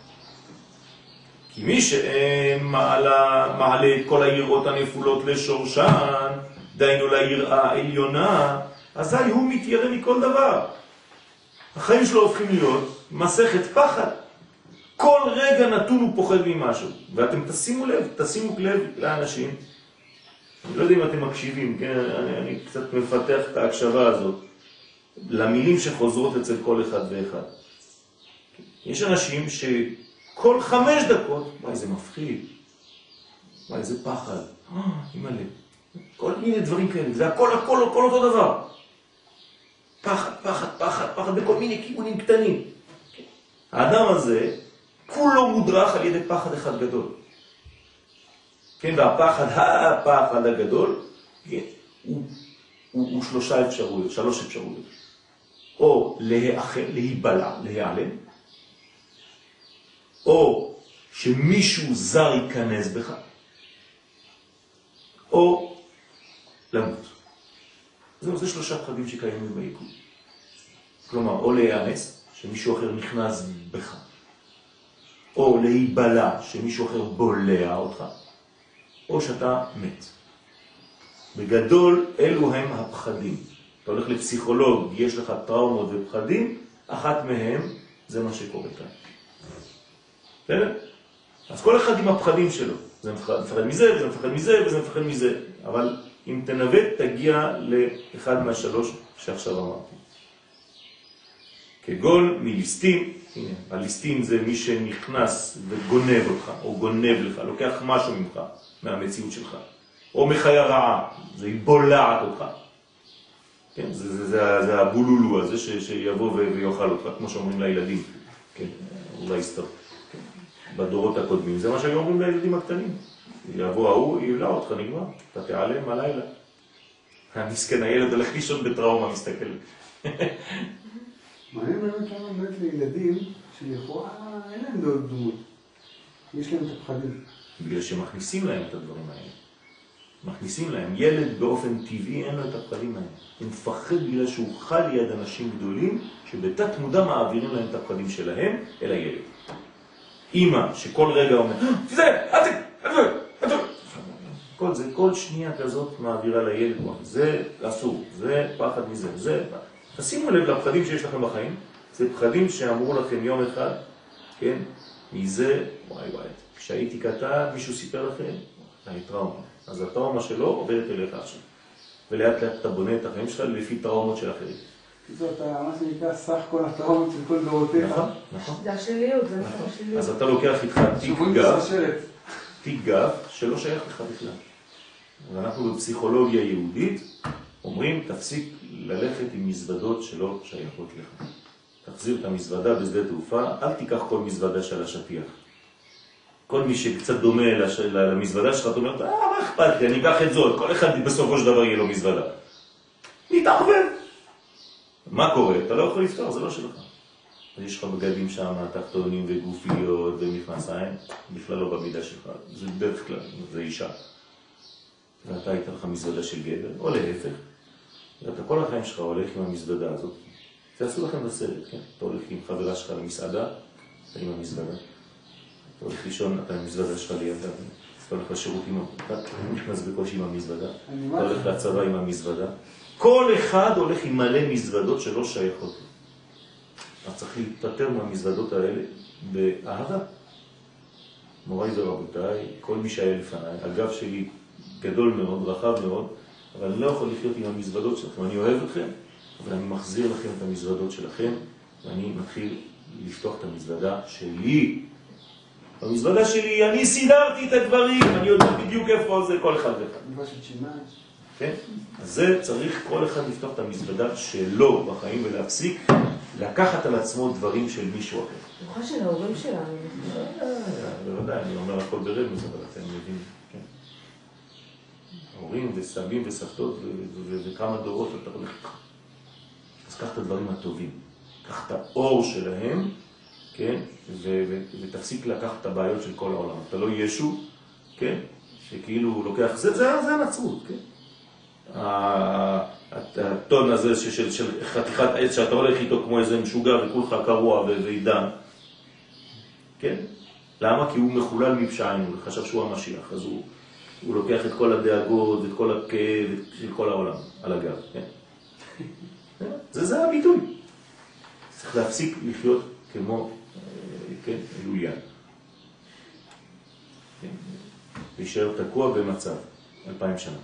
כי מי שמעלה, מעלה את כל היראות הנפולות לשורשן, דהיינו ליראה העליונה, אזי הוא מתיירא מכל דבר. החיים שלו הופכים להיות מסכת פחד. כל רגע נתון הוא פוחד ממשהו. ואתם תשימו לב, תשימו לב לאנשים. אני לא יודע אם אתם מקשיבים, כן? אני, אני קצת מפתח את ההקשבה הזאת למילים שחוזרות אצל כל אחד ואחד. יש אנשים שכל חמש דקות, וואי, זה מפחיד, וואי, איזה פחד, אה, אימא'לה, כל מיני דברים כאלה, זה הכל, הכל, הכל אותו דבר. פחד, פחד, פחד, פחד בכל מיני כיוונים קטנים. האדם הזה, כולו מודרך על ידי פחד אחד גדול. כן, והפחד, הפחד הגדול, כן, הוא, הוא, הוא שלושה אפשרויות, שלוש אפשרויות. או להיבלע, להיעלם, או שמישהו זר ייכנס בך, או למות. זהו, זה שלושה פחדים שקיימים ביקום. כלומר, או להיאנס, שמישהו אחר נכנס בך, או להיבלע, שמישהו אחר בולע אותך, או שאתה מת. בגדול, אלו הם הפחדים. אתה הולך לפסיכולוג, יש לך טראומות ופחדים, אחת מהם זה מה שקורה כאן. בסדר? אז כל אחד עם הפחדים שלו. זה מפחד, מפחד מזה, וזה מפחד מזה, וזה מפחד מזה. אבל אם תנווט, תגיע לאחד מהשלוש שעכשיו אמרתי. כגון מליסטים, הנה, הליסטים זה מי שנכנס וגונב אותך, או גונב לך, לוקח משהו ממך, מהמציאות שלך. או מחיה רעה, זה בולעת אותך. כן, זה, זה, זה, זה הבולולו הזה ש, שיבוא ויאכל אותך, כמו שאומרים לילדים. כן, אולי סתם. בדורות הקודמים, זה מה שהיו אומרים לילדים הקטנים. יבוא ההוא, יבלע אותך, נגמר, אתה תיעלם הלילה. המסכן הילד הולך לישון בטראומה, מסתכל. מעניין באמת כמה באמת לילדים שלכאורה אין להם דמות. יש להם את הפחדים. בגלל שמכניסים להם את הדברים האלה. מכניסים להם. ילד באופן טבעי אין לו את הפחדים האלה. הוא מפחד בגלל שהוא חי ליד אנשים גדולים שבתת מודע מעבירים להם את הפחדים שלהם אל הילד. אימא שכל רגע אומרת, זה. אל ת... אל ת... כל זה, כל שנייה כזאת מעבירה לילד, זה אסור, זה פחד מזה, זה... תשימו לב לפחדים שיש לכם בחיים, זה פחדים שאמרו לכם יום אחד, כן, מזה, וואי וואי, כשהייתי קטן, מישהו סיפר לכם, היה טראומה. אז הטראומה שלו עוברת אליך עכשיו. ולאט לאט אתה בונה את החיים שלך לפי טראומות של אחרים. קיצור, אתה מה שנקרא סך כל הטראומות של כל דורותיך. נכון, נכון. זה השליליות, זה נכון השליליות. אז אתה לוקח איתך תיק גב. תיק גב שלא שייך לך בכלל. ואנחנו בפסיכולוגיה יהודית אומרים, תפסיק ללכת עם מזוודות שלא שייכות לך. תחזיר את המזוודה בשדה תעופה, אל תיקח כל מזוודה של השטיח. כל מי שקצת דומה לש... למזוודה שלך, אתה אומר, אה, מה אכפת לי, אני אקח את זאת, כל אחד בסופו של דבר יהיה לו מזוודה. נתערבב. מה קורה? אתה לא יכול לפתור, זה לא שלך. יש לך בגדים שם, תחתונים וגופיות ומכנסיים, בכלל לא במידה שלך, זה בדרך כלל, זה אישה. ואתה היית לך מזוודה של גבר, או להפך, ואתה כל החיים שלך הולך עם המזוודה הזאת. תעשו לכם בסרט, כן? אתה הולך עם חברה שלך למסעדה, אתה עם המזוודה. אתה הולך לישון, אתה עם המזוודה שלך לידה. אתה הולך לשירותים, אתה נכנס בקושי עם המזוודה. אתה הולך לצבא עם המזוודה. כל אחד הולך עם מלא מזוודות שלא שייכות לו. אז צריך להתפטר מהמזוודות האלה באהבה. מוריי ורבותיי, כל מי שהיה לפניי, הגב שלי גדול מאוד, רחב מאוד, אבל אני לא יכול לחיות עם המזוודות שלכם. אני אוהב אתכם, אבל אני מחזיר לכם את המזוודות שלכם, ואני מתחיל לפתוח את המזוודה שלי. במזוודה שלי אני סידרתי את הדברים, אני יודע בדיוק איפה זה כל אחד ואחד. כן? אז זה צריך כל אחד לפתוח את המזוודה שלו בחיים ולהפסיק לקחת על עצמו דברים של מישהו אחר. במיוחד של ההורים שלנו. בוודאי, אני אומר הכל ברמז, אבל אתם יודעים, כן. הורים וסבים וסבתות וכמה דורות אתה הולך איתך. אז קח את הדברים הטובים, קח את האור שלהם, כן, ותפסיק לקחת את הבעיות של כל העולם. אתה לא ישו, כן, שכאילו לוקח, זה, זה, זה הנצרות, כן. הטון הזה של, של, חתיכת עץ שאתה הולך איתו כמו איזה משוגע וכולך קרוע ועידן, כן? למה? כי הוא מחולל מפשענו, וחשב שהוא המשיח, אז הוא, הוא לוקח את כל הדאגות, את כל הכאב של כל העולם על הגב, כן? זה, זה הביטוי. צריך להפסיק לחיות כמו, אה, כן, לוליין. כן? להישאר תקוע במצב, אלפיים שנה,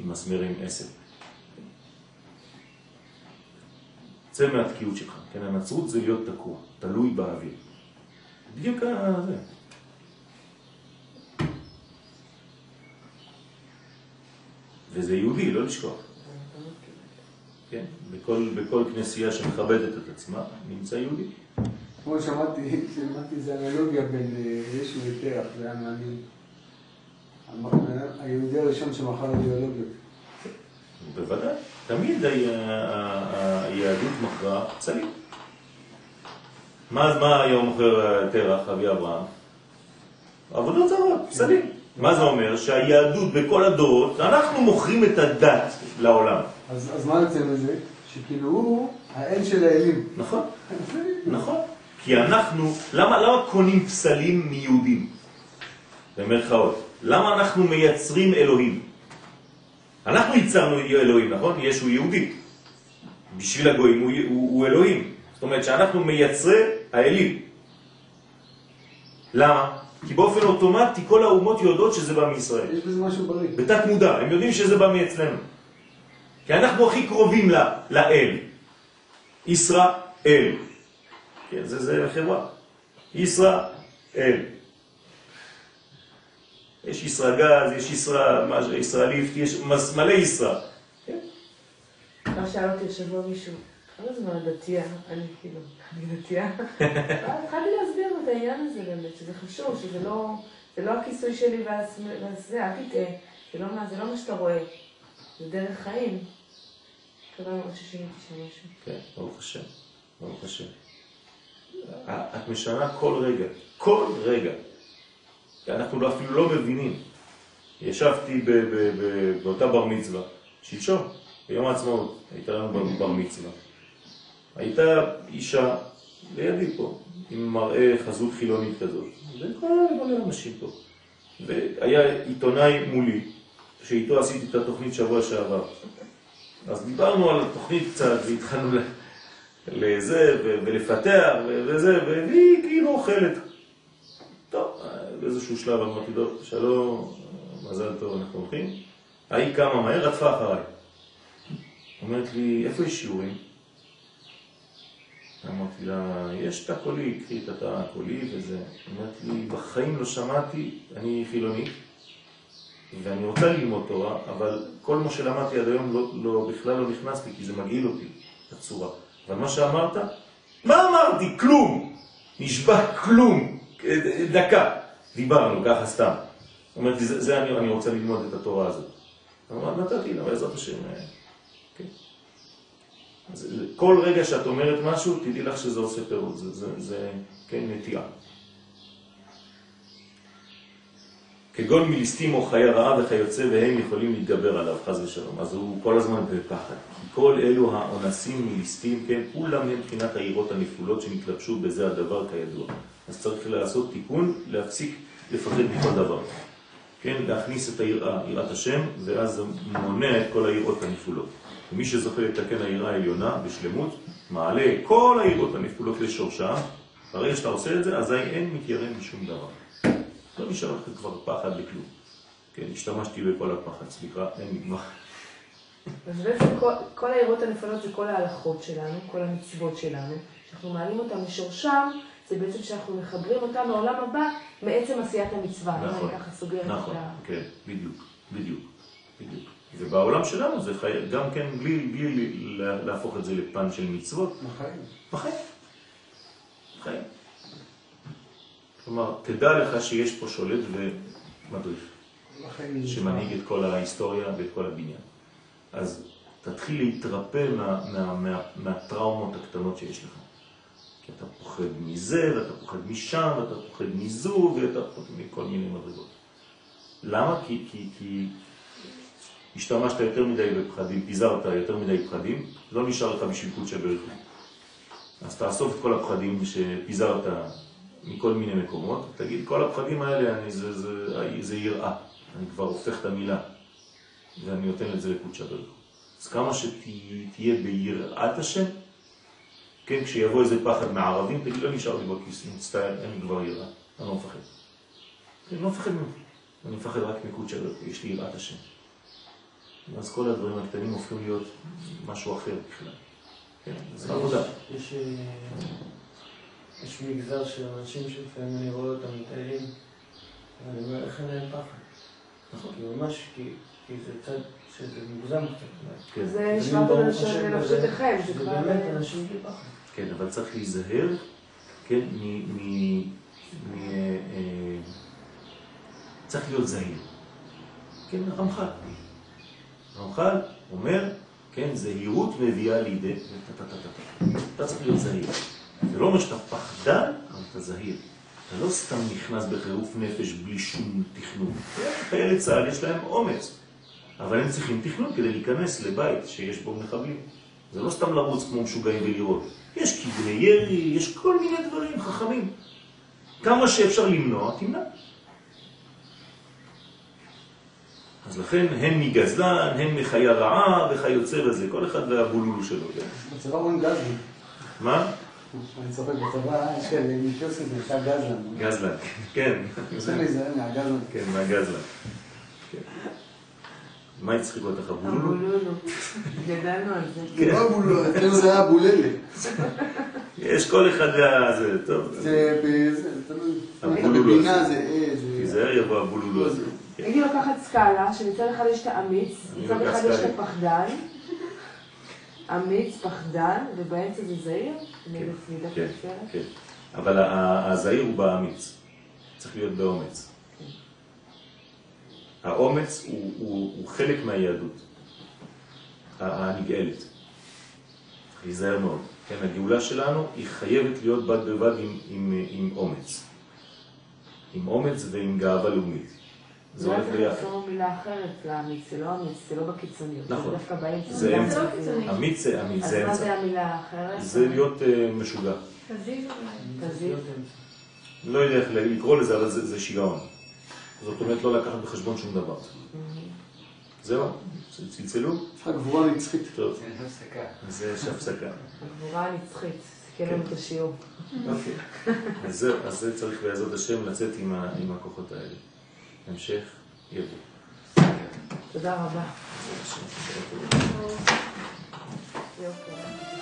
עם מסמרים עשר. צא מהתקיעות שלך, כן? הנצרות זה להיות תקוע, תלוי באוויר. בדיוק זה. וזה יהודי, לא לשכוח. כן? בכל, בכל כנסייה שמכבדת את עצמה נמצא יהודי. כמו שמעתי, שמעתי איזה אנלוגיה בין אה, ישו ותרח, זה היה מעניין. היהודי הראשון שמכר אידיאולוגיות. בוודאי. תמיד היהדות מכרה פסלים. מה, היום מוכר תרח, אבי אברהם? עבודות זרות, פסלים. מה זה אומר? שהיהדות בכל הדורות, אנחנו מוכרים את הדת לעולם. אז אז מה יוצא מזה? שכאילו הוא האל של האלים. נכון, נכון. כי אנחנו, למה, למה קונים פסלים מיהודים? במרכאות. למה אנחנו מייצרים אלוהים? אנחנו ייצרנו אלוהים, נכון? ישו יהודי. בשביל הגויים הוא, הוא, הוא אלוהים. זאת אומרת שאנחנו מייצרי האלים. למה? כי באופן אוטומטי כל האומות יודעות שזה בא מישראל. יש בזה משהו בריא. בתת מודע, הם יודעים שזה בא מאצלנו. כי אנחנו הכי קרובים ל, לאל. ישראל. כן, זה, זה חברה. ישראל. יש ישראגז, יש ישראל, מה זה, ישראליפט, יש מלא ישראל. כן? כבר שאל אותי השבוע מישהו, כמה זמן דתייה? אני כאילו, אני דתייה? התחלתי להסביר את העניין הזה באמת, שזה חשוב, שזה לא, זה לא הכיסוי שלי ואז זה, אל תטעה, זה לא מה- זה לא מה שאתה רואה, זה דרך חיים. מקווה מאוד ששיניתי שם משהו. כן, ברוך השם, ברוך השם. את משנה כל רגע, כל רגע. כי אנחנו לא- אפילו לא מבינים. ישבתי באותה בר מצווה, שלשום, ביום העצמאות, הייתה לנו בר- מצווה. הייתה אישה לידי פה, עם מראה חזות חילונית כזאת, וכל מלא אנשים פה. והיה עיתונאי מולי, שאיתו עשיתי את התוכנית שבוע שעבר. אז דיברנו על התוכנית קצת, והתחלנו לזה, ולפתח, וזה, והיא כאילו אוכלת. באיזשהו שלב אמרתי לו, שלום, מזל טוב, אנחנו הולכים. ההיא קמה מהר, רדפה אחריי. אומרת לי, איפה יש שיעורים? אמרתי לה, יש תא קולי, קחי את התא הקולי וזה. אומרת לי, בחיים לא שמעתי, אני חילונית, ואני רוצה ללמוד תורה, אבל כל מה שלמדתי עד היום לא, לא, בכלל לא נכנס לי, כי זה מגעיל אותי, הצורה. אבל מה שאמרת, מה אמרתי? כלום! נשבע כלום! דקה. דיברנו ככה סתם. אומרת לי, זה, זה אני, אני רוצה ללמוד את התורה הזאת. אמרת, נתתי לה, בעזרת השם. אה, כן. אז כל רגע שאת אומרת משהו, תדעי לך שזה עושה פירות, זה, זה, זה כן, נטייה. כגון מליסטים או חיה רעה וכיוצא והם יכולים להתגבר עליו, חז ושלום. אז הוא כל הזמן בפחד. כי כל אלו האונסים מליסטים, כן, כולם הם מבחינת העירות הנפולות שנתלבשו בזה הדבר כידוע. אז צריך לעשות תיקון, להפסיק לפחד מכל דבר. כן, להכניס את היראה, יראת השם, ואז מונע את כל העירות הנפולות. ומי שזוכה לתקן העירה העליונה בשלמות, מעלה כל העירות הנפולות לשורשם, ברגע שאתה עושה את זה, אזי אין מתיירא משום דבר. לא נשאר לך כבר פחד לכלום. כן, השתמשתי בכל הפחד, סליחה, אין נגמר. אז בעצם כל, כל העירות הנפלות זה כל ההלכות שלנו, כל המצוות שלנו. כשאנחנו מעלים אותם משורשם, זה בעצם שאנחנו מחברים אותם לעולם הבא מעצם עשיית המצווה. אם נכון, אני ככה סוגרת נכון, את ה... כן, בדיוק, בדיוק, בדיוק. ובעולם שלנו זה חי... גם כן בלי, בלי לה- להפוך את זה לפן של מצוות, בחיים. בחיים. בחיים. כלומר, תדע לך שיש פה שולט ומדריך, בחיים. שמנהיג את כל ההיסטוריה ואת כל הבניין. אז תתחיל להתרפא מה, מה, מה, מהטראומות הקטנות שיש לך. כי אתה פוחד מזה, ואתה פוחד משם, ואתה פוחד מזו, ואתה פוחד מכל מיני מדרגות. למה? כי, כי, כי השתמשת יותר מדי בפחדים, פיזרת יותר מדי פחדים, לא נשאר לך בשביל קודשא בריחו. אז תאסוף את כל הפחדים שפיזרת מכל מיני מקומות, תגיד, כל הפחדים האלה, אני, זה, זה, זה יראה. אני כבר הופך את המילה, ואני נותן את זה לקודשא בריחו. אז כמה שתהיה ביראת השם, כן, כשיבוא איזה פחד מהערבים, תגיד, לא נשאר לי בכיס, מצטער, אין לי כבר יראה, אני לא מפחד. אני לא מפחד ממנו, אני מפחד רק בריחו, יש לי יראת השם. אז כל הדברים הקטנים הופכים להיות משהו אחר בכלל. כן, זה עבודה. יש, אה, יש מגזר של אנשים שלפעמים אני רואה אותם מטיילים, ואני אומר, איך אין להם פחד? נכון. כי ממש, כי, כי זה צד, שזה מוגזם קצת. כן, זה נשמע השם לנפשותיכם, זה כבר... באמת אנשים בלי פחד. כן, אבל צריך להיזהר, כן, מ... מ... מ... אה, צריך להיות זהיר. כן, רמח"ל. רמח"ל אומר, כן, זהירות מביאה לידי... אתה צריך להיות זהיר. זה לא אומר שאתה פחדן, אבל אתה זהיר. אתה לא סתם נכנס בחירוף נפש בלי שום תכנון. חיילי צה"ל יש להם אומץ, אבל הם צריכים תכנון כדי להיכנס לבית שיש בו מחבלים. זה לא סתם לרוץ כמו משוגעים ולירות. יש כיווני ירי, יש כל מיני דברים חכמים. כמה שאפשר למנוע, תמנע. אז לכן הם מגזלן, הם מחיה רעה וכיוצא בזה, כל אחד והבולולו שלו. כן? בצבא אומרים גזלן. מה? אני צוחק, בצבא יש כאלה, מישוסי זה נקרא גזלן. גזלן, כן. צריך להיזהר מהגזלן. כן, מהגזלן. כן. מה הצחיק אותך, בולולו? הבולולו. גדלנו על זה. כן. לא בולו, אצלנו זה היה בוללה. יש כל אחד זה, טוב. זה בזה, תלוי. הבולולו הזה. זה זה... תיזהר יבוא הבולולו הזה. כן. הייתי לוקחת סקאלה, שמצד אחד יש את האמיץ, מצד אחד יש את. הפחדן. אמיץ, פחדן, ובאמצע זה זהיר, כן, התפארת. כן. אבל הזהיר הוא באמיץ. צריך להיות באומץ. האומץ הוא, הוא, הוא חלק מהיהדות, הנגאלת. להיזהר מאוד. כן, הגאולה שלנו היא חייבת להיות בד בבד עם, עם, עם אומץ. עם אומץ ועם גאווה לאומית. זה אולי הולך ביחד. לחזור מילה אחרת לאמיץ, זה לא אמיץ, זה לא בקיצוניות, נכון. זה דווקא באמצע. זה זה אמצע. לא קיצוני. אמיץ זה אמיץ, אז זה מה אמצע. זה המילה האחרת? זה להיות אה, משוגע. תזיז אולי. תזיז. לא יודע איך לקרוא לזה, אבל זה, זה שיגעון. זאת אומרת לא לקחת בחשבון שום דבר. זהו? צלצלו? יש לך גבורה נצחית. טוב, יש הפסקה. יש הפסקה. הגבורה הנצחית, סיכן לנו את השיעור. יופי. אז זהו, אז זה צריך בעזרת השם לצאת עם הכוחות האלה. המשך יבוא. תודה רבה. יופי.